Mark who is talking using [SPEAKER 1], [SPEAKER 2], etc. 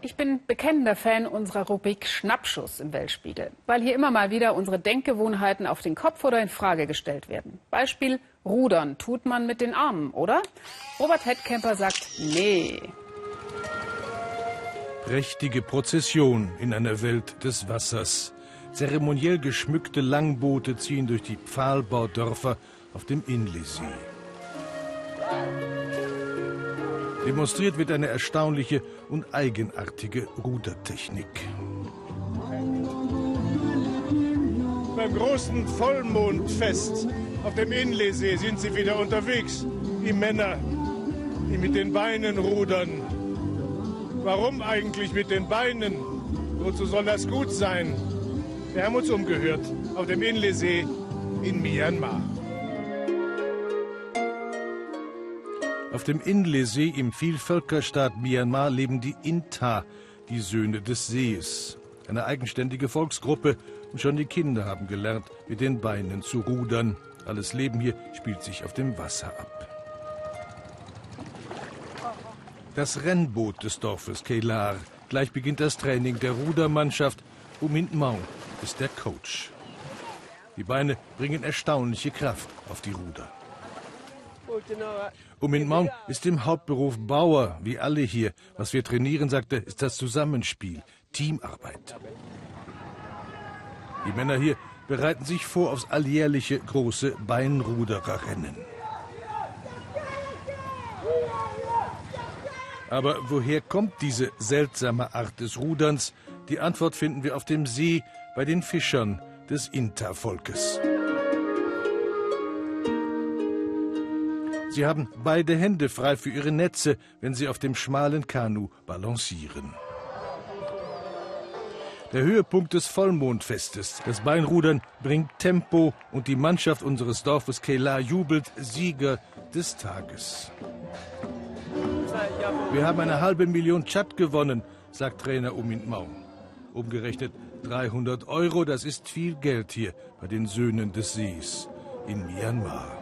[SPEAKER 1] Ich bin bekennender Fan unserer Rubrik Schnappschuss im Weltspiegel, weil hier immer mal wieder unsere Denkgewohnheiten auf den Kopf oder in Frage gestellt werden. Beispiel Rudern tut man mit den Armen, oder? Robert Hettkämper sagt nee.
[SPEAKER 2] Prächtige Prozession in einer Welt des Wassers. Zeremoniell geschmückte Langboote ziehen durch die Pfahlbaudörfer auf dem Inlisee. Demonstriert wird eine erstaunliche und eigenartige Rudertechnik.
[SPEAKER 3] Beim großen Vollmondfest auf dem Inlesee sind sie wieder unterwegs. Die Männer, die mit den Beinen rudern. Warum eigentlich mit den Beinen? Wozu soll das gut sein? Wir haben uns umgehört auf dem Inlesee in Myanmar.
[SPEAKER 2] Auf dem Inle-See im Vielvölkerstaat Myanmar leben die Inta, die Söhne des Sees. Eine eigenständige Volksgruppe und schon die Kinder haben gelernt, mit den Beinen zu rudern. Alles Leben hier spielt sich auf dem Wasser ab. Das Rennboot des Dorfes Keilar. Gleich beginnt das Training der Rudermannschaft. Umint Mau ist der Coach. Die Beine bringen erstaunliche Kraft auf die Ruder. Umin Maung ist im Hauptberuf Bauer, wie alle hier. Was wir trainieren, sagte, ist das Zusammenspiel, Teamarbeit. Die Männer hier bereiten sich vor aufs alljährliche große Beinrudererrennen. Aber woher kommt diese seltsame Art des Ruderns? Die Antwort finden wir auf dem See bei den Fischern des Inta-Volkes. Sie haben beide Hände frei für ihre Netze, wenn sie auf dem schmalen Kanu balancieren. Der Höhepunkt des Vollmondfestes. Das Beinrudern bringt Tempo und die Mannschaft unseres Dorfes Kela jubelt Sieger des Tages. Wir haben eine halbe Million Chat gewonnen, sagt Trainer Umint Mau. Umgerechnet 300 Euro, das ist viel Geld hier bei den Söhnen des Sees in Myanmar.